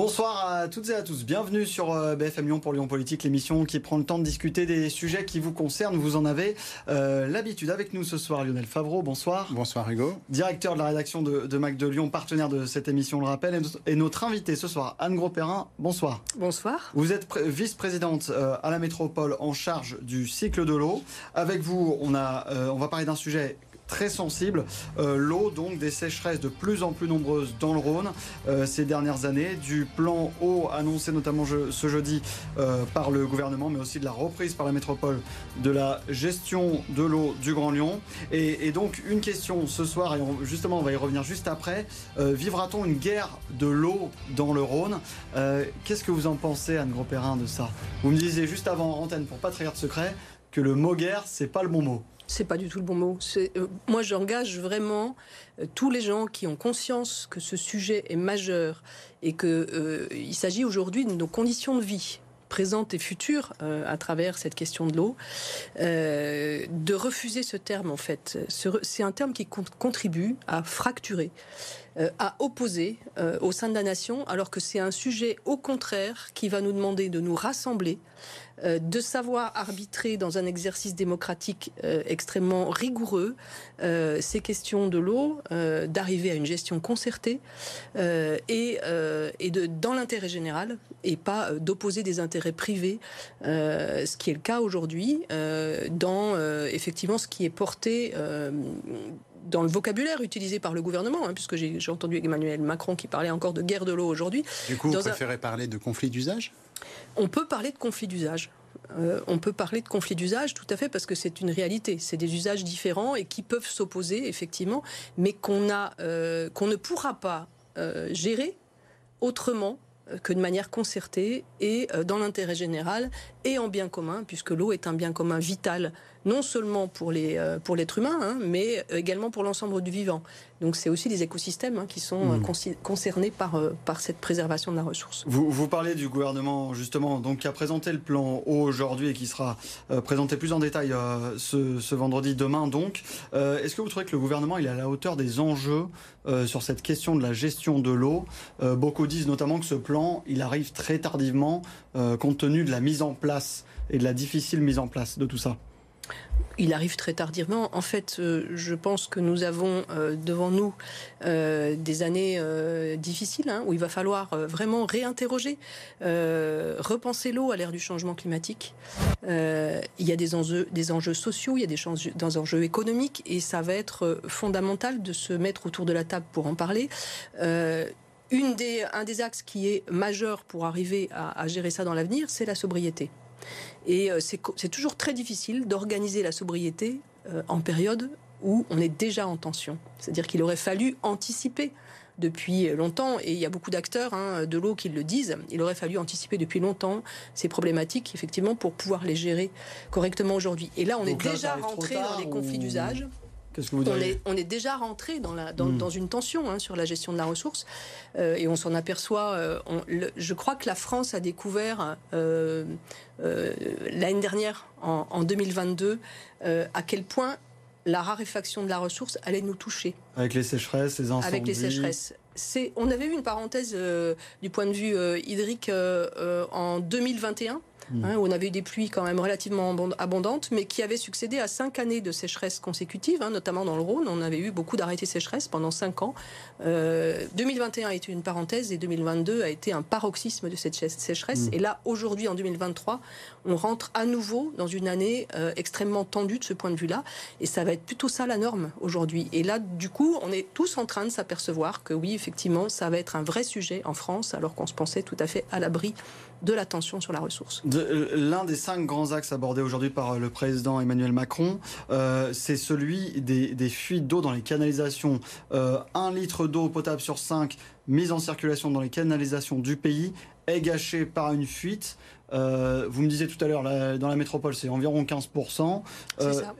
Bonsoir à toutes et à tous. Bienvenue sur euh, BFM Lyon pour Lyon Politique, l'émission qui prend le temps de discuter des sujets qui vous concernent. Vous en avez euh, l'habitude. Avec nous ce soir, Lionel Favreau. Bonsoir. Bonsoir Hugo. Directeur de la rédaction de, de Mac de Lyon, partenaire de cette émission, le rappelle. Et, notre invité ce soir, Anne Gros-Perrin. Bonsoir. Bonsoir. Vous êtes vice-présidente euh, à la métropole en charge du cycle de l'eau. Avec vous, on, a, on va parler d'un sujet très sensible. Euh, l'eau, donc, des sécheresses de plus en plus nombreuses dans le Rhône euh, ces dernières années, du plan eau annoncé notamment ce jeudi euh, par le gouvernement, mais aussi de la reprise par la métropole de la gestion de l'eau du Grand Lyon. Et, donc, une question ce soir, et justement, on va y revenir juste après. Vivra-t-on une guerre de l'eau dans le Rhône? Qu'est-ce que vous en pensez, Anne Gros-Perrin, de ça? Vous me disiez juste avant en antenne, pour pas trahir de secret, que le mot guerre, c'est pas le bon mot. C'est pas du tout le bon mot. Euh, moi, j'engage vraiment euh, tous les gens qui ont conscience que ce sujet est majeur et qu'il euh, s'agit aujourd'hui de nos conditions de vie présentes et futures à travers cette question de l'eau, de refuser ce terme en fait. C'est un terme qui contribue à fracturer, à opposer au sein de la nation, alors que c'est un sujet au contraire qui va nous demander de nous rassembler, euh, de savoir arbitrer dans un exercice démocratique euh, extrêmement rigoureux euh, ces questions de l'eau, d'arriver à une gestion concertée et, de, dans l'intérêt général et pas d'opposer des intérêts privés, ce qui est le cas aujourd'hui dans effectivement ce qui est porté dans le vocabulaire utilisé par le gouvernement, hein, puisque j'ai entendu Emmanuel Macron qui parlait encore de guerre de l'eau aujourd'hui. Du coup, vous préférez parler de conflit d'usage? On peut parler de conflit d'usage. Euh, on peut parler de conflit d'usage tout à fait parce que c'est une réalité. C'est des usages différents et qui peuvent s'opposer effectivement, mais qu'on euh, qu'on ne pourra pas euh, gérer autrement que de manière concertée et dans l'intérêt général et en bien commun, puisque l'eau est un bien commun vital non seulement pour les pour l'être humain, hein, mais également pour l'ensemble du vivant. Donc c'est aussi les écosystèmes hein, qui sont euh, mmh. concernés par, euh, par cette préservation de la ressource. Vous, vous parlez du gouvernement justement donc, qui a présenté le plan eau aujourd'hui et qui sera euh, présenté plus en détail ce, ce, vendredi demain donc. Est-ce que vous trouvez que le gouvernement il est à la hauteur des enjeux sur cette question de la gestion de l'eau? Beaucoup disent notamment que ce plan il arrive très tardivement compte tenu de la mise en place et de la difficile mise en place de tout ça il arrive très tardivement. En fait, euh, je pense que nous avons euh, devant nous euh, des années difficiles hein, où il va falloir vraiment réinterroger, repenser l'eau à l'ère du changement climatique. il y a des enjeux, sociaux, il y a des, enjeux économiques et ça va être fondamental de se mettre autour de la table pour en parler. Un des axes qui est majeur pour arriver à gérer ça dans l'avenir, c'est la sobriété. Et euh, c'est toujours très difficile d'organiser la sobriété euh, en période où on est déjà en tension. C'est-à-dire qu'il aurait fallu anticiper depuis longtemps, et il y a beaucoup d'acteurs hein, de l'eau qui le disent, il aurait fallu anticiper depuis longtemps ces problématiques, effectivement, pour pouvoir les gérer correctement aujourd'hui. Et là, on est déjà rentré dans les conflits d'usage on, est, déjà rentré dans, hmm. une tension hein, sur la gestion de la ressource euh, et on s'en aperçoit. Euh, je crois que la France a découvert euh, l'année dernière, en, 2022, à quel point la raréfaction de la ressource allait nous toucher. Avec les sécheresses, les incendies. Avec les sécheresses. On avait eu une parenthèse du point de vue hydrique en 2021 Mm. Hein, où on avait eu des pluies quand même relativement abondantes, mais qui avaient succédé à cinq années de sécheresse consécutives, hein, notamment dans le Rhône. On avait eu beaucoup d'arrêtés sécheresse pendant cinq ans. 2021 a été une parenthèse et 2022 a été un paroxysme de cette sécheresse. Mm. Et là, aujourd'hui, en 2023, on rentre à nouveau dans une année euh, extrêmement tendue de ce point de vue-là. Et ça va être plutôt ça la norme aujourd'hui. Et là, du coup, on est tous en train de s'apercevoir que oui, effectivement, ça va être un vrai sujet en France, alors qu'on se pensait tout à fait à l'abri de la tension sur la ressource. Euh, l'un des cinq grands axes abordés aujourd'hui par euh, le président Emmanuel Macron, euh, c'est celui des, fuites d'eau dans les canalisations. un litre d'eau potable sur cinq mise en circulation dans les canalisations du pays est gâché par une fuite. vous me disiez tout à l'heure, dans la métropole, c'est environ 15%.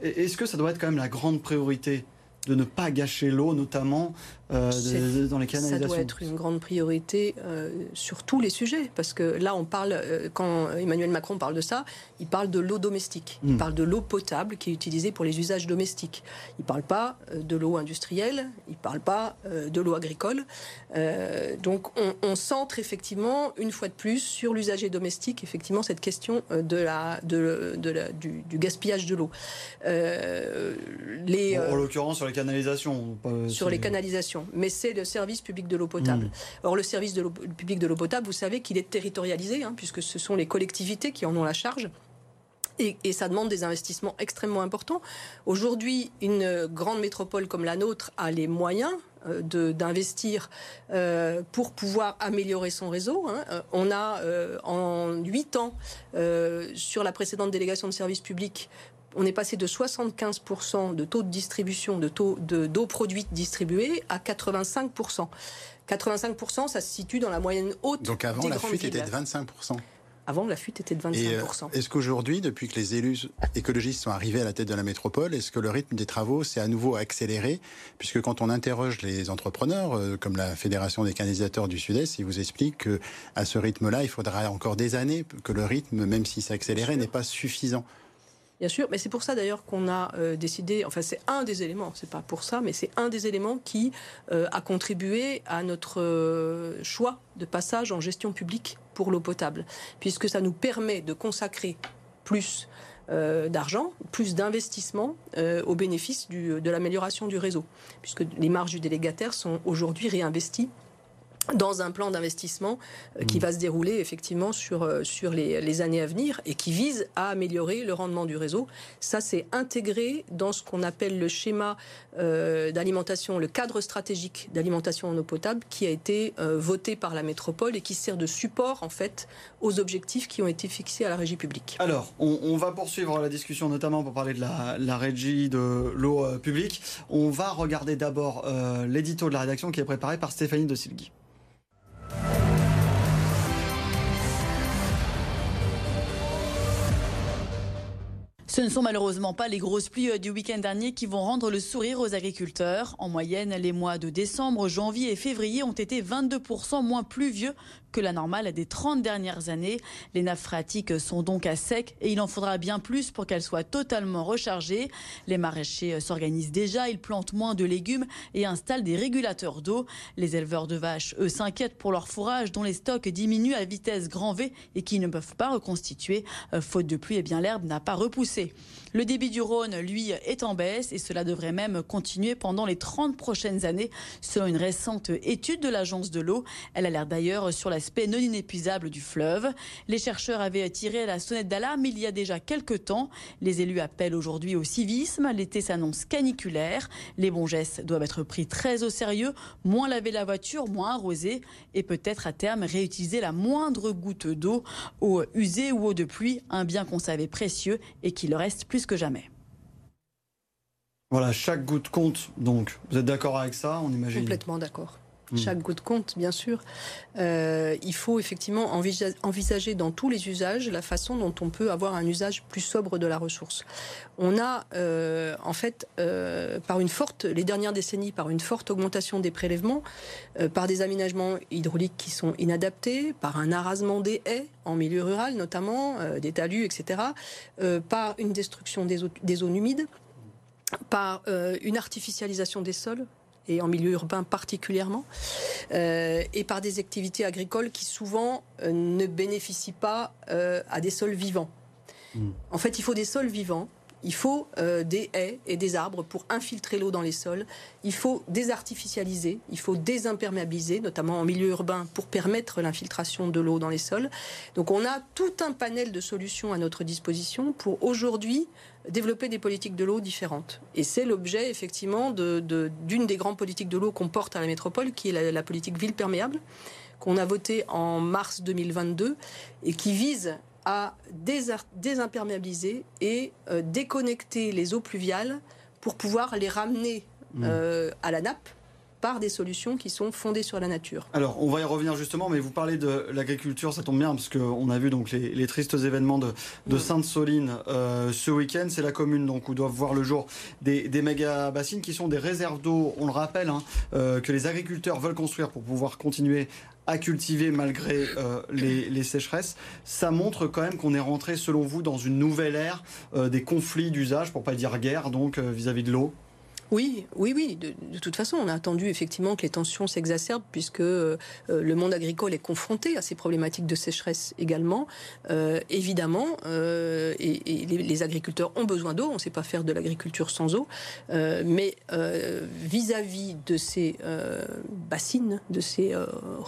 Est-ce que ça doit être quand même la grande priorité de ne pas gâcher l'eau, notamment euh, dans les canalisations. Ça doit être une grande priorité euh, sur tous les sujets, parce que là, on parle, euh, quand Emmanuel Macron parle de ça, il parle de l'eau domestique, il hmm. parle de l'eau potable qui est utilisée pour les usages domestiques. Il ne parle pas de l'eau industrielle, il ne parle pas de l'eau agricole. donc, on, on centre effectivement, une fois de plus, sur l'usager domestique, effectivement, cette question de la, de, du, gaspillage de l'eau. les, en l'occurrence, sur les canalisations. sur les canalisations. Mais c'est le service public de l'eau potable. Hmm. Or, le service de public de l'eau potable, vous savez qu'il est territorialisé, hein, puisque ce sont les collectivités qui en ont la charge. Et, ça demande des investissements extrêmement importants. Aujourd'hui, une grande métropole comme la nôtre a les moyens euh, d'investir euh, pour pouvoir améliorer son réseau. Hein. Euh, on a en huit ans, sur la précédente délégation de services publics, on est passé de 75% de taux de distribution de taux d'eau produite distribuée à 85%. 85%, ça se situe dans la moyenne haute. Donc avant, la fuite était de 25%. Avant, la fuite était de 25%. Euh, est-ce qu'aujourd'hui, depuis que les élus écologistes sont arrivés à la tête de la métropole, est-ce que le rythme des travaux s'est à nouveau accéléré? Puisque quand on interroge les entrepreneurs, euh, comme la Fédération des canalisateurs du Sud-Est, ils vous expliquent qu'à ce rythme-là, il faudra encore des années, que le rythme, même s'il s'accélérait, n'est pas suffisant. Bien sûr, mais c'est pour ça d'ailleurs qu'on a euh, décidé, enfin c'est un des éléments, c'est pas pour ça, mais c'est un des éléments qui euh, a contribué à notre euh, choix de passage en gestion publique pour l'eau potable, puisque ça nous permet de consacrer plus d'argent, plus d'investissement au bénéfice de l'amélioration du réseau, puisque les marges du délégataire sont aujourd'hui réinvesties dans un plan d'investissement euh, qui mm. va se dérouler effectivement sur, euh, sur les, années à venir et qui vise à améliorer le rendement du réseau. Ça, c'est intégré dans ce qu'on appelle le schéma euh, d'alimentation, le cadre stratégique d'alimentation en eau potable qui a été voté par la métropole et qui sert de support en fait aux objectifs qui ont été fixés à la régie publique. Alors, on, va poursuivre la discussion notamment pour parler de la, la régie de l'eau publique. On va regarder d'abord l'édito de la rédaction qui est préparé par Stéphanie de Silgui. Ce ne sont malheureusement pas les grosses pluies euh, du week-end dernier qui vont rendre le sourire aux agriculteurs. En moyenne, les mois de décembre, janvier et février ont été 22% moins pluvieux que la normale des 30 dernières années. Les nappes phréatiques sont donc à sec et il en faudra bien plus pour qu'elles soient totalement rechargées. Les maraîchers s'organisent déjà, ils plantent moins de légumes et installent des régulateurs d'eau. Les éleveurs de vaches, eux, s'inquiètent pour leur fourrage dont les stocks diminuent à vitesse grand V et qui ne peuvent pas reconstituer. Euh, faute de pluie, eh bien l'herbe n'a pas repoussé. Le débit du Rhône, lui, est en baisse et cela devrait même continuer pendant les 30 prochaines années, selon une récente étude de l'Agence de l'eau. Elle a l'air d'ailleurs sur l'aspect non inépuisable du fleuve. Les chercheurs avaient tiré la sonnette d'alarme il y a déjà quelques temps. Les élus appellent aujourd'hui au civisme. L'été s'annonce caniculaire. Les bons gestes doivent être pris très au sérieux. Moins laver la voiture, moins arroser et peut-être à terme réutiliser la moindre goutte d'eau, eau usée ou eau de pluie, un bien qu'on savait précieux et qui le reste plus que jamais. Voilà, chaque goutte compte, donc vous êtes d'accord avec ça, on imagine Complètement d'accord. Hmm. Chaque goutte compte, bien sûr. Euh, il faut effectivement envisager dans tous les usages la façon dont on peut avoir un usage plus sobre de la ressource. On a, euh, en fait, euh, par une forte, les dernières décennies, par une forte augmentation des prélèvements, par des aménagements hydrauliques qui sont inadaptés, par un arasement des haies en milieu rural notamment, des talus, etc., par une destruction des, des zones humides par une artificialisation des sols et en milieu urbain particulièrement, euh, et par des activités agricoles qui souvent euh, ne bénéficient pas euh, à des sols vivants. Hmm. En fait, il faut des sols vivants. Il faut des haies et des arbres pour infiltrer l'eau dans les sols. Il faut désartificialiser, il faut désimperméabiliser, notamment en milieu urbain, pour permettre l'infiltration de l'eau dans les sols. Donc on a tout un panel de solutions à notre disposition pour aujourd'hui développer des politiques de l'eau différentes. Et c'est l'objet, effectivement, d'une de, des grandes politiques de l'eau qu'on porte à la métropole, qui est la, politique ville perméable, qu'on a votée en mars 2022 et qui vise à désimperméabiliser et euh, déconnecter les eaux pluviales pour pouvoir les ramener mmh. euh, à la nappe par des solutions qui sont fondées sur la nature. Alors, on va y revenir justement, mais vous parlez de l'agriculture, ça tombe bien, parce qu'on a vu donc les, tristes événements de, Sainte-Soline euh, ce week-end. C'est la commune donc, où doivent voir le jour des, méga bassines qui sont des réserves d'eau, on le rappelle, hein, euh, que les agriculteurs veulent construire pour pouvoir continuer à cultiver malgré euh, les, sécheresses. Ça montre quand même qu'on est rentré, selon vous, dans une nouvelle ère des conflits d'usage, pour pas dire guerre, donc vis-à-vis -vis de l'eau Oui, oui, oui. De, toute façon, on a attendu effectivement que les tensions s'exacerbent puisque euh, le monde agricole est confronté à ces problématiques de sécheresse également. Euh, évidemment, euh, et, les, agriculteurs ont besoin d'eau. On ne sait pas faire de l'agriculture sans eau. mais vis-à-vis de ces bassines, de ces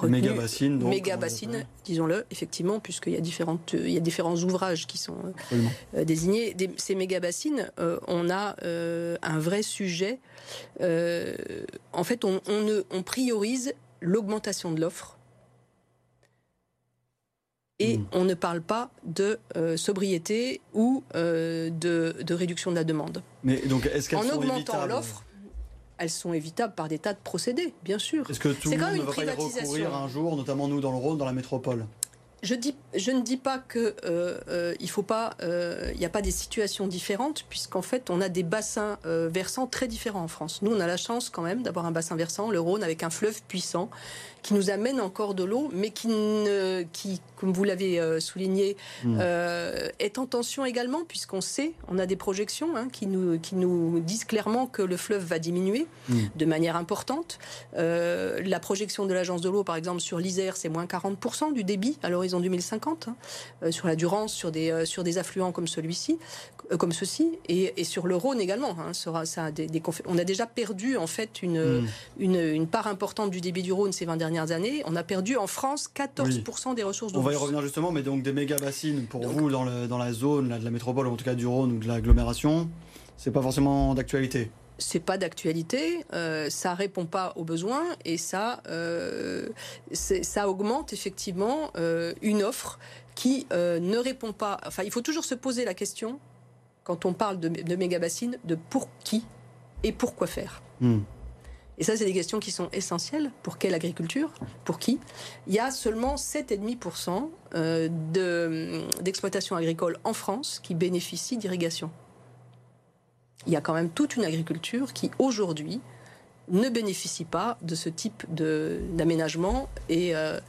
méga bassines, méga bassines, disons-le, effectivement, puisqu'il y a différentes, il y a différents ouvrages qui sont désignés. ces méga bassines, on a un vrai sujet euh, en fait, on, priorise l'augmentation de l'offre et hmm. on ne parle pas de euh, sobriété ou euh, de, réduction de la demande. Mais donc, est-ce qu'elles en augmentant l'offre, elles sont évitables par des tas de procédés, bien sûr. Est-ce que tout le monde ne va pas y recourir un jour, notamment nous dans le Rhône, dans la métropole? Je, dis, je ne dis pas que euh, euh, faut pas, euh, il n'y a pas des situations différentes, puisqu'en fait, on a des bassins versants très différents en France. Nous, on a la chance quand même d'avoir un bassin versant, le Rhône, avec un fleuve puissant, qui nous amène encore de l'eau, mais qui, ne, qui, comme vous l'avez euh, souligné, hmm. euh, est en tension également, puisqu'on sait, on a des projections hein, qui, nous, qui nous disent clairement que le fleuve va diminuer hmm. de manière importante. Euh, la projection de l'agence de l'eau, par exemple, sur l'Isère, c'est moins 40% du débit à l'horizon 2050, hein, sur la Durance, sur des, sur des affluents comme celui-ci, comme ceci, et, sur le Rhône également. Hein, sera, ça des, on a déjà perdu en fait une, hmm. une, une, part importante du débit du Rhône ces 20 dernières années, on a perdu en France 14% des ressources d'eau. On va y revenir justement, mais donc des méga bassines pour vous dans, le, dans, la zone de la métropole, ou en tout cas du Rhône ou de l'agglomération, c'est pas forcément d'actualité c'est pas d'actualité, euh, ça répond pas aux besoins et ça, euh, ça augmente effectivement euh, une offre qui euh, ne répond pas. Enfin, il faut toujours se poser la question quand on parle de, de méga bassines de pour qui et pourquoi faire. Hmm. Et ça, c'est des questions qui sont essentielles. Pour quelle agriculture? Pour qui? Il y a seulement 7,5% euh, d'exploitation agricole en France qui bénéficient d'irrigation. Il y a quand même toute une agriculture qui, aujourd'hui, ne bénéficie pas de ce type d'aménagement. Et, euh,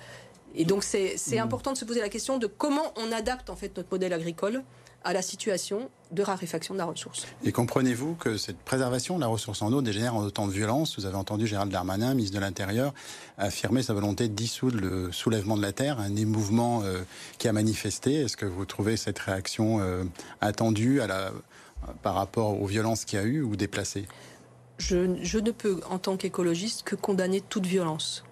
et donc, c'est mmh. important de se poser la question de comment on adapte en fait notre modèle agricole à la situation de raréfaction de la ressource. Et comprenez-vous que cette préservation de la ressource en eau dégénère en autant de violence? Vous avez entendu Gérald Darmanin, ministre de l'Intérieur, affirmer sa volonté de dissoudre le soulèvement de la Terre, un des mouvements euh, qui a manifesté. Est-ce que vous trouvez cette réaction euh, attendue à la, par rapport aux violences qu'il y a eu ou déplacée je, je ne peux, en tant qu'écologiste, que condamner toute violence,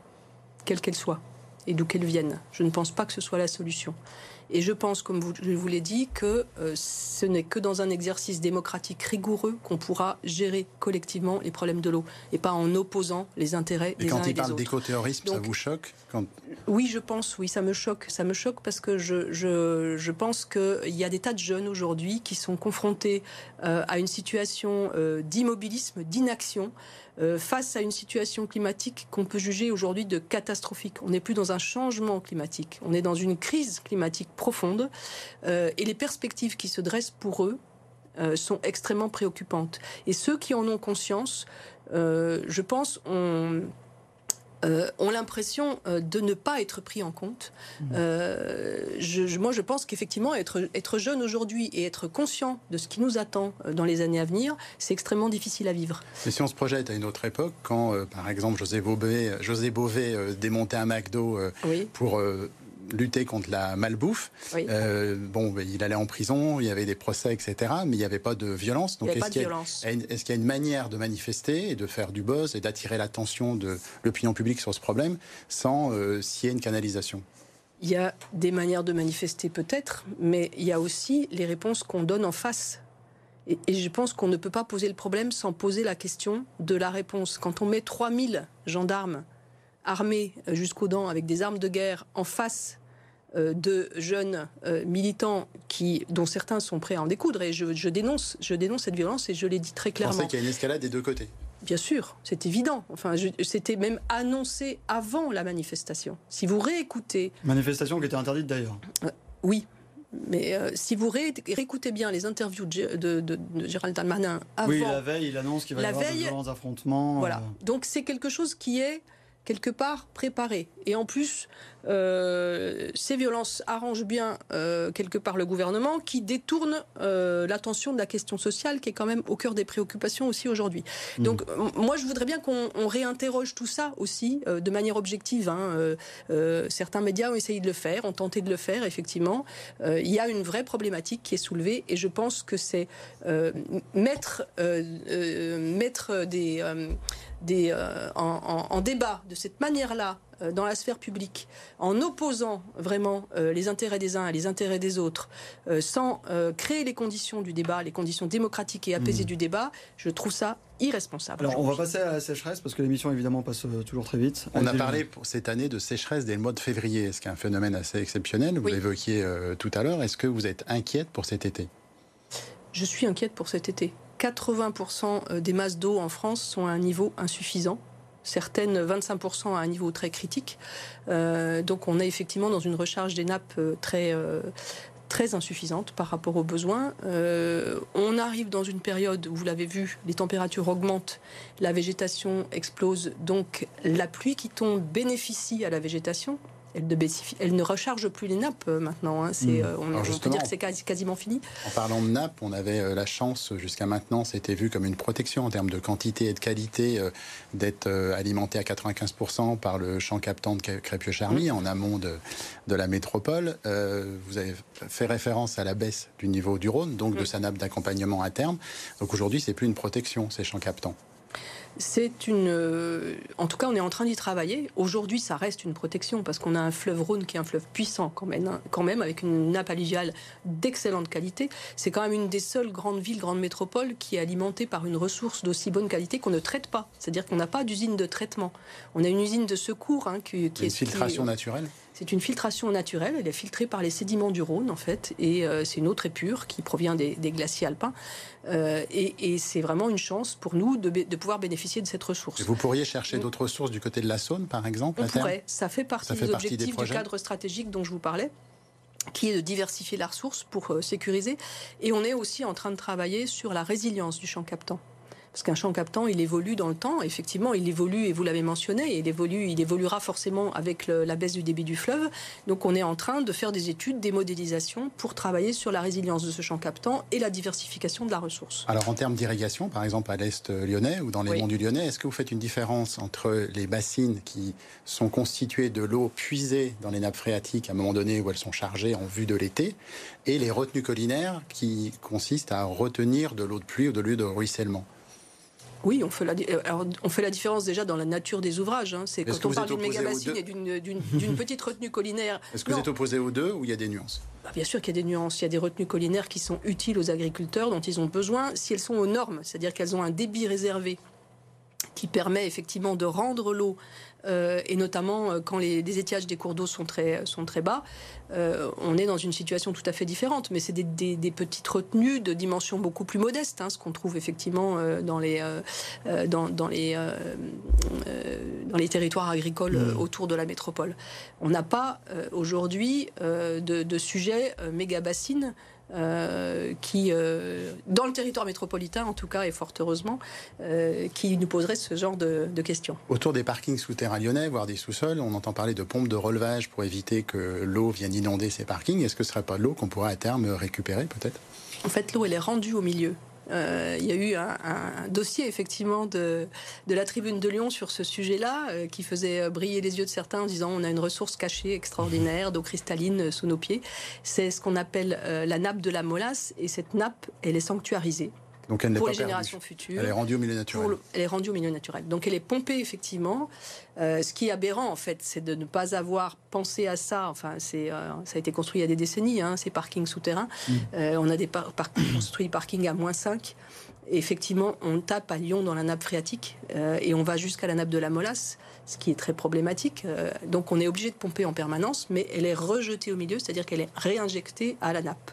quelle qu'elle soit, et d'où qu'elle vienne. Je ne pense pas que ce soit la solution. Et je pense, comme vous, je vous l'ai dit, que euh, ce n'est que dans un exercice démocratique rigoureux qu'on pourra gérer collectivement les problèmes de l'eau et pas en opposant les intérêts des uns et des autres. quand il parle d'écoterrorisme, ça vous choque Oui, je pense, oui, ça me choque. Ça me choque parce que je, je, je pense qu'il y a des tas de jeunes aujourd'hui qui sont confrontés euh, à une situation euh, d'immobilisme, d'inaction. Euh, face à une situation climatique qu'on peut juger aujourd'hui de catastrophique. On n'est plus dans un changement climatique, on est dans une crise climatique profonde euh, et les perspectives qui se dressent pour eux euh, sont extrêmement préoccupantes. Et ceux qui en ont conscience, je pense, ont euh, ont l'impression euh, de ne pas être pris en compte. Mmh. Euh, je, moi, je pense qu'effectivement, être, être jeune aujourd'hui et être conscient de ce qui nous attend dans les années à venir, c'est extrêmement difficile à vivre. Mais si on se projette à une autre époque, quand, par exemple, José Bové, José Bové démontait un McDo pour lutter contre la malbouffe. Euh, bon, ben, il allait en prison, il y avait des procès, etc. Mais il n'y avait pas de violence. Donc, est-ce qu'il y, est y, a une manière de manifester et de faire du buzz et d'attirer l'attention de l'opinion publique sur ce problème sans euh, scier une canalisation? Il y a des manières de manifester peut-être, mais il y a aussi les réponses qu'on donne en face. Et, et je pense qu'on ne peut pas poser le problème sans poser la question de la réponse. Quand on met 3000 gendarmes armés jusqu'aux dents avec des armes de guerre en face euh, de jeunes euh, militants qui, dont certains sont prêts à en découdre. Et je, dénonce, je dénonce cette violence et je l'ai dit très clairement. Vous pensez qu'il y a une escalade des deux côtés? Bien sûr, c'est évident. Enfin, c'était même annoncé avant la manifestation. Si vous réécoutez. Manifestation qui était interdite d'ailleurs. Euh, oui, mais si vous réécoutez bien les interviews de, de, Gérald Darmanin avant... Oui, la veille, il annonce qu'il va y avoir de violents affrontements. Voilà. Donc c'est quelque chose qui est quelque part préparé. Et en plus, euh, ces violences arrangent bien euh, quelque part le gouvernement qui détourne euh, l'attention de la question sociale qui est quand même au cœur des préoccupations aussi aujourd'hui. Mmh. Donc moi je voudrais bien qu'on réinterroge tout ça aussi de manière objective. Hein. certains médias ont essayé de le faire, ont tenté de le faire effectivement. il y a une vraie problématique qui est soulevée et je pense que c'est mettre, mettre des, des en, en débat de cette manière-là dans la sphère publique, en opposant vraiment euh, les intérêts des uns et les intérêts des autres, euh, sans créer les conditions du débat, les conditions démocratiques et apaisées mmh. du débat, je trouve ça irresponsable. Alors on va passer à la sécheresse parce que l'émission évidemment passe toujours très vite. On a parlé pour cette année de sécheresse dès le mois de février, ce qui est un phénomène assez exceptionnel. Vous l'évoquiez tout à l'heure. Est-ce que vous êtes inquiète pour cet été? Je suis inquiète pour cet été. 80% des masses d'eau en France sont à un niveau insuffisant certaines 25% à un niveau très critique. Euh, donc on est effectivement dans une recharge des nappes euh, très, euh, très insuffisante par rapport aux besoins. on arrive dans une période où, vous l'avez vu, les températures augmentent, la végétation explose, donc la pluie qui tombe bénéficie à la végétation elle, ne recharge plus les nappes euh, maintenant. Hein. Hmm. Euh, on, peut dire que c'est quasiment fini. En parlant de nappes, on avait euh, la chance jusqu'à maintenant, c'était vu comme une protection en termes de quantité et de qualité, d'être alimenté à 95% par le champ captant de Crépieux-Charmy hmm. en amont de, de la métropole. vous avez fait référence à la baisse du niveau du Rhône, donc de hmm. sa nappe d'accompagnement à terme. Donc aujourd'hui, c'est plus une protection, ces champs captants. C'est une. Euh, en tout cas, on est en train d'y travailler. Aujourd'hui, ça reste une protection parce qu'on a un fleuve Rhône qui est un fleuve puissant quand même, hein, quand même avec une nappe alluviale d'excellente qualité. C'est quand même une des seules grandes villes, grandes métropoles qui est alimentée par une ressource d'aussi bonne qualité qu'on ne traite pas. C'est-à-dire qu'on n'a pas d'usine de traitement. On a une usine de secours hein, qui, est. Une filtration naturelle c'est une filtration naturelle, elle est filtrée par les sédiments du Rhône en fait, et euh, c'est une eau très pure qui provient des, glaciers alpins. Euh, et, c'est vraiment une chance pour nous de, pouvoir bénéficier de cette ressource. vous pourriez chercher d'autres ressources du côté de la Saône, par exemple On pourrait, ça fait partie des objectifs du cadre stratégique dont je vous parlais qui est de diversifier la ressource pour euh, sécuriser. Et on est aussi en train de travailler sur la résilience du champ captant. Parce qu'un champ captant, il évolue dans le temps. Effectivement, il évolue, et vous l'avez mentionné, il, évolue, il évoluera forcément avec la baisse du débit du fleuve. Donc on est en train de faire des études, des modélisations pour travailler sur la résilience de ce champ captant et la diversification de la ressource. Alors en termes d'irrigation, par exemple à l'est lyonnais ou dans les monts du Lyonnais, est-ce que vous faites une différence entre les bassines qui sont constituées de l'eau puisée dans les nappes phréatiques à un moment donné où elles sont chargées en vue de l'été et les retenues collinaires qui consistent à retenir de l'eau de pluie ou de l'eau de ruissellement? Oui, on fait, la, alors, on fait la différence déjà dans la nature des ouvrages. Hein. C'est quand on parle d'une méga bassine et d'une petite retenue collinaire. Est-ce que vous êtes opposé aux deux ou il y a des nuances? Bah, Bien sûr qu'il y a des nuances. Il y a des retenues collinaires qui sont utiles aux agriculteurs, dont ils ont besoin, si elles sont aux normes, c'est-à-dire qu'elles ont un débit réservé qui permet effectivement de rendre l'eau euh, et notamment euh, quand les, étiages des cours d'eau sont très, sont très bas, euh, on est dans une situation tout à fait différente. Mais c'est des, petites retenues de dimension beaucoup plus modeste, hein, ce qu'on trouve effectivement dans, les, dans, les, dans les territoires agricoles mmh. autour de la métropole. On n'a pas aujourd'hui de, de, sujet méga bassine euh, qui, euh, dans le territoire métropolitain en tout cas, et fort heureusement, euh, qui nous poserait ce genre de, questions. Autour des parkings souterrains lyonnais, voire des sous-sols, on entend parler de pompes de relevage pour éviter que l'eau vienne inonder ces parkings. Est-ce que ce ne serait pas de l'eau qu'on pourrait à terme récupérer peut-être? En fait, l'eau, elle est rendue au milieu. Euh, il y a eu un, dossier effectivement de, la Tribune de Lyon sur ce sujet-là euh, qui faisait briller les yeux de certains en disant on a une ressource cachée extraordinaire d'eau cristalline sous nos pieds. C'est ce qu'on appelle euh, la nappe de la molasse et cette nappe, elle est sanctuarisée. Donc elle pour les générations futures. Elle est rendue au milieu naturel. elle est rendue au milieu naturel. Donc elle est pompée effectivement. Euh, ce qui est aberrant en fait, c'est de ne pas avoir pensé à ça. Enfin, c'est euh, ça a été construit il y a des décennies, hein, ces parkings souterrains. Mm. Euh, on a des par construit parkings à moins 5. effectivement, on tape à Lyon dans la nappe phréatique et on va jusqu'à la nappe de la Molasse, ce qui est très problématique. donc on est obligé de pomper en permanence, mais elle est rejetée au milieu, c'est-à-dire qu'elle est réinjectée à la nappe.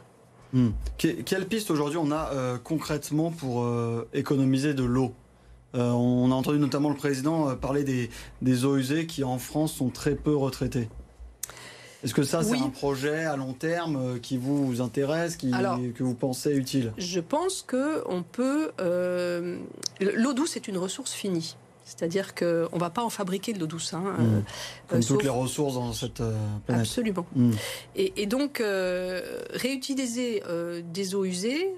Hmm. quelle piste aujourd'hui on a euh, concrètement pour euh, économiser de l'eau? Euh, On a entendu notamment le président parler des, eaux usées qui en France sont très peu retraitées. Est-ce que ça, c'est un projet à long terme qui vous intéresse, qui, que vous pensez utile? Je pense que on peut. L'eau douce est une ressource finie. C'est-à-dire qu'on ne va pas en fabriquer de l'eau douce. Hein, Mmh. euh, Comme euh, toutes les ressources dans cette euh, planète. Absolument. Mm. Et, et donc, euh, réutiliser des eaux usées,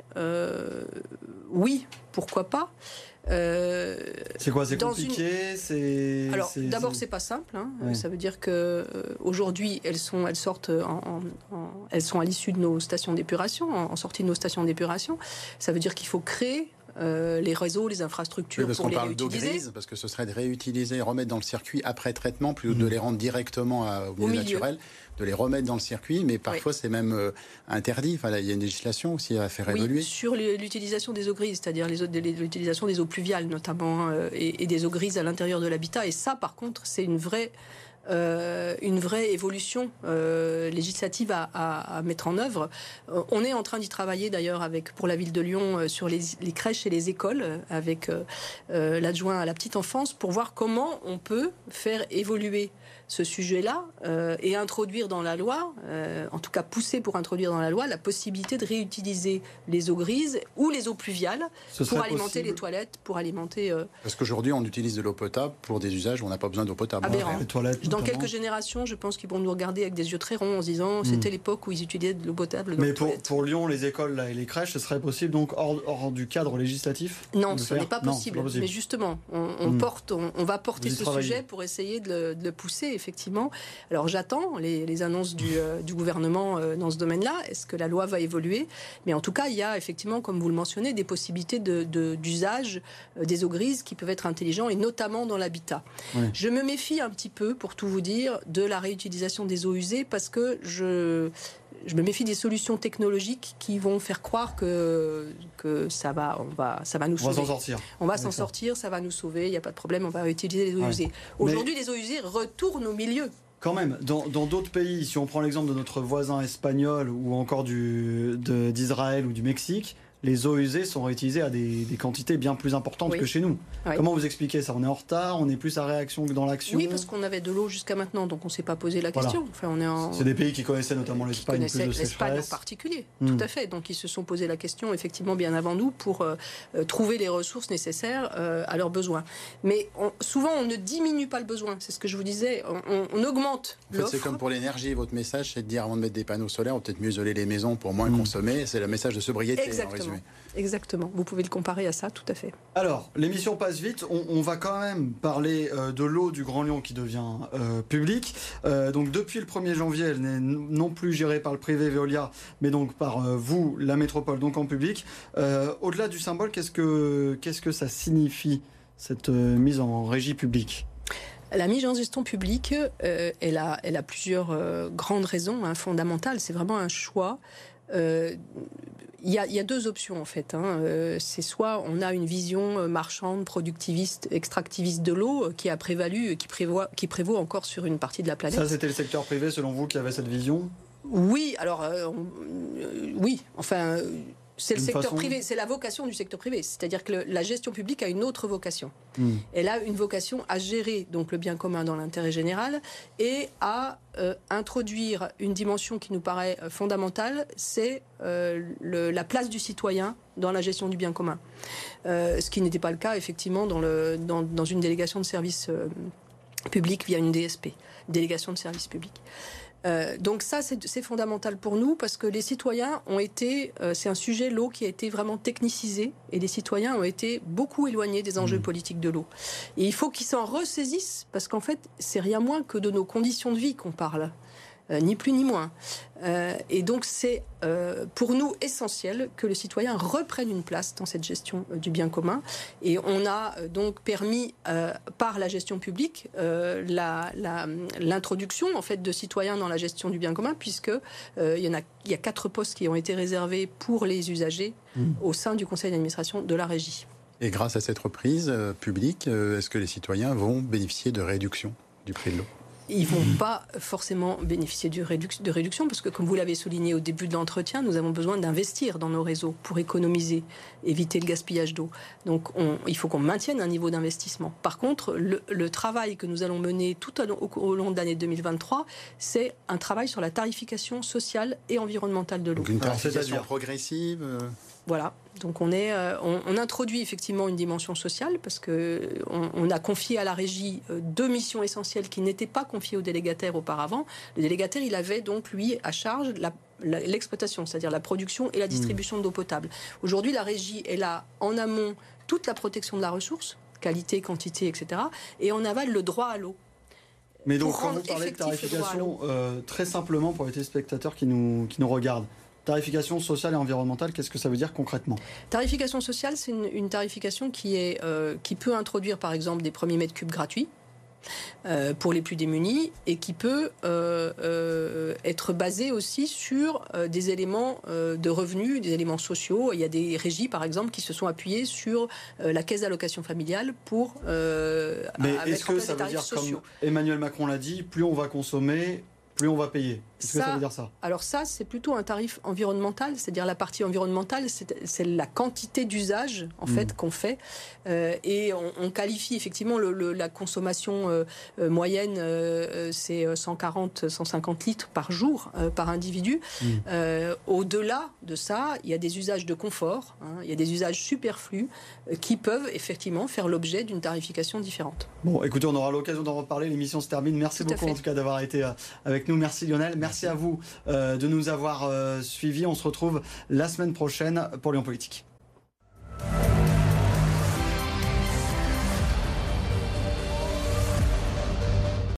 oui, pourquoi pas. Euh, C'est quoi C'est compliqué C'est. alors, d'abord, c'est- pas simple. hein. Ouais. Ça veut dire que euh, aujourd'hui, elles sont, elles sortent, en, en- en- elles sont à l'issue de nos stations d'épuration, en sortie de nos stations d'épuration. Ça veut dire qu'il faut créer euh, les réseaux, les infrastructures Oui, parce pour qu'on les parle d'eau réutiliser. grise, parce que ce serait de réutiliser et remettre dans le circuit après traitement, plutôt que de les rendre directement à- au milieu, milieu. naturel, de les remettre dans le circuit, mais parfois c'est même euh, interdit. Enfin, là, il y a une législation aussi à faire Oui, évoluer. sur l'utilisation des eaux grises, c'est-à-dire l'utilisation des eaux pluviales notamment euh, et, et des eaux grises à l'intérieur de l'habitat. Et ça, par contre, c'est une vraie, euh, une vraie évolution euh, législative à, mettre en œuvre. Euh, on est en train d'y travailler d'ailleurs avec pour la ville de Lyon sur les, crèches et les écoles avec l'adjoint à la petite enfance pour voir comment on peut faire évoluer ce sujet-là euh, et introduire dans la loi, euh, en tout cas pousser pour introduire dans la loi la possibilité de réutiliser les eaux grises ou les eaux pluviales ce pour alimenter possible- les toilettes, pour alimenter. euh, Parce qu'aujourd'hui, on utilise de l'eau potable pour des usages où on n'a pas besoin d'eau potable. Aberrant. Les toilettes. dans notamment. quelques générations, je pense qu'ils vont nous regarder avec des yeux très ronds en se disant c'était l'époque où ils utilisaient de l'eau potable. dans Mais les pour, toilettes. pour Lyon, les écoles là, et les crèches, ce serait possible donc hors, hors du cadre législatif Non, ce n'est pas possible. c'est pas possible. Mais justement, on, on Hmm. porte, on, on va porter Vous ce travaillez. sujet pour essayer de le, de le pousser, effectivement. Alors j'attends les, les annonces du, euh, du gouvernement euh, dans ce domaine-là. Est-ce que la loi va évoluer? Mais en tout cas, il y a effectivement, comme vous le mentionnez, des possibilités de- de- d'usage euh, des eaux grises qui peuvent être intelligents et notamment dans l'habitat. Oui. Je me méfie un petit peu, pour tout vous dire, de la réutilisation des eaux usées parce que je je me méfie des solutions technologiques qui vont faire croire que, que ça, va, on va, ça va nous On va sauver. s'en sortir. On va s'en sortir, ça va nous sauver, il n'y a pas de problème, on va utiliser les eaux Ouais. usées. Aujourd'hui, les eaux usées retournent au milieu. Quand même, dans d'autres pays, si on prend l'exemple de notre voisin espagnol ou encore d'Israël ou du Mexique, les eaux usées sont réutilisées à des, des quantités bien plus importantes Oui. que chez nous. Oui. Comment vous expliquez ça? On est en retard, on est plus à réaction que dans l'action? Oui, parce qu'on avait de l'eau jusqu'à maintenant, donc on ne s'est pas posé la Voilà. question. Enfin, on est en... C'est des pays qui connaissaient notamment qui l'Espagne, de l'Espagne en particulier, Hmm. tout à fait. Donc ils se sont posé la question effectivement bien avant nous pour euh, euh, trouver les ressources nécessaires euh, à leurs besoins. Mais on- souvent on ne diminue pas le besoin, c'est ce que je vous disais, on, on- on augmente En fait, c'est comme pour l'énergie. Votre message, c'est de dire avant de mettre des panneaux solaires, on peut peut-être mieux isoler les maisons pour moins Mm. consommer. C'est le message de sobriété, en Exactement. Exactement. Vous pouvez le comparer à ça, tout à fait. Alors, l'émission passe vite. On, on va quand même parler euh, de l'eau du Grand Lyon qui devient euh, publique. Euh, donc, depuis le 1er janvier, elle n'est non plus gérée par le privé Veolia, mais donc par vous, la métropole, donc en public. Au-delà du symbole, qu'est-ce que qu'est-ce que ça signifie cette mise en régie publique? La mise en gestion publique, elle, a, elle a plusieurs grandes raisons hein, fondamentales. C'est vraiment un choix. Euh, Il y, a, il y a deux options en fait. hein. Euh, C'est soit on a une vision euh, marchande, productiviste, extractiviste de l'eau euh, qui a prévalu, qui, prévoit, qui prévaut encore sur une partie de la planète. Ça, c'était le secteur privé, selon vous, qui avait cette vision? Oui, alors euh, on- euh, oui, enfin. C'est le D'une secteur façon- privé, c'est la vocation du secteur privé. C'est-à-dire que le- la gestion publique a une autre vocation. Hmm. Elle a une vocation à gérer donc le bien commun dans l'intérêt général et à euh, introduire une dimension qui nous paraît euh, fondamentale, c'est euh, le- la place du citoyen dans la gestion du bien commun. Euh, ce qui n'était pas le cas effectivement dans, le, dans, dans une délégation de service public via une DSP, délégation de service public. Euh, donc ça, c'est fondamental pour nous parce que les citoyens ont été, euh, c'est un sujet, l'eau, qui a été vraiment technicisé et les citoyens ont été beaucoup éloignés des enjeux politiques de l'eau. Et il faut qu'ils s'en ressaisissent parce qu'en fait, c'est rien moins que de nos conditions de vie qu'on parle. Euh, ni plus ni moins. Euh, et donc c'est euh, pour nous essentiel que le citoyen reprenne une place dans cette gestion du bien commun. Et on a donc permis par la gestion publique l'introduction en fait de citoyens dans la gestion du bien commun, puisque il y en a il y a quatre postes qui ont été réservés pour les usagers au sein du conseil d'administration de la régie. Et grâce à cette reprise euh, publique, euh, est-ce que les citoyens vont bénéficier de réduction du prix de l'eau? Ils vont pas forcément bénéficier du réduc- de réduction parce que, comme vous l'avez souligné au début de l'entretien, nous avons besoin d'investir dans nos réseaux pour économiser, éviter le gaspillage d'eau. Donc, on- il faut qu'on maintienne un niveau d'investissement. Par contre, le, le travail que nous allons mener tout au, long- au- au long de l'année 2023, c'est un travail sur la tarification sociale et environnementale de l'eau. Une tarification progressive euh, Voilà. Donc on, est, euh, on, introduit effectivement une dimension sociale parce que on, a confié à la régie euh, deux missions essentielles qui n'étaient pas confiées au délégataire auparavant. Le délégataire, il avait donc lui à charge l'exploitation, c'est-à-dire la production et la distribution d'eau potable. Aujourd'hui, la régie est là en amont toute la protection de la ressource, qualité, quantité, etc. Et en aval le droit à l'eau. Mais donc, quand vous parlez de tarification, euh, très simplement pour les téléspectateurs qui nous, qui nous regardent, Tarification sociale et environnementale, qu'est-ce que ça veut dire concrètement? Tarification sociale, c'est une, tarification qui, est, euh, qui peut introduire par exemple des premiers mètres cubes gratuits. Euh, pour les plus démunis et qui peut euh, être basée aussi sur des éléments de revenus, des éléments sociaux. Il y a des régies, par exemple, qui se sont appuyées sur la caisse d'allocation familiale pour. Mais est-ce que ça veut dire, comme Emmanuel Macron l'a dit, plus on va consommer, plus on va payer Qu'est-ce que ça veut dire ça? Alors ça, c'est plutôt un tarif environnemental, c'est-à-dire la partie environnementale, c'est la quantité d'usage en hmm. fait qu'on fait, euh, et on, qualifie effectivement le, la consommation euh, euh, moyenne, c'est 140, 150 litres par jour par individu. Hmm. Au-delà de ça, il y a des usages de confort, hein, il y a des usages superflus qui peuvent effectivement faire l'objet d'une tarification différente. Bon, écoutez, on aura l'occasion d'en reparler. L'émission se termine. Merci beaucoup en tout cas d'avoir été avec nous. Merci Lionel. Merci, à vous euh, de nous avoir euh, suivis. On se retrouve la semaine prochaine pour Lyon Politique.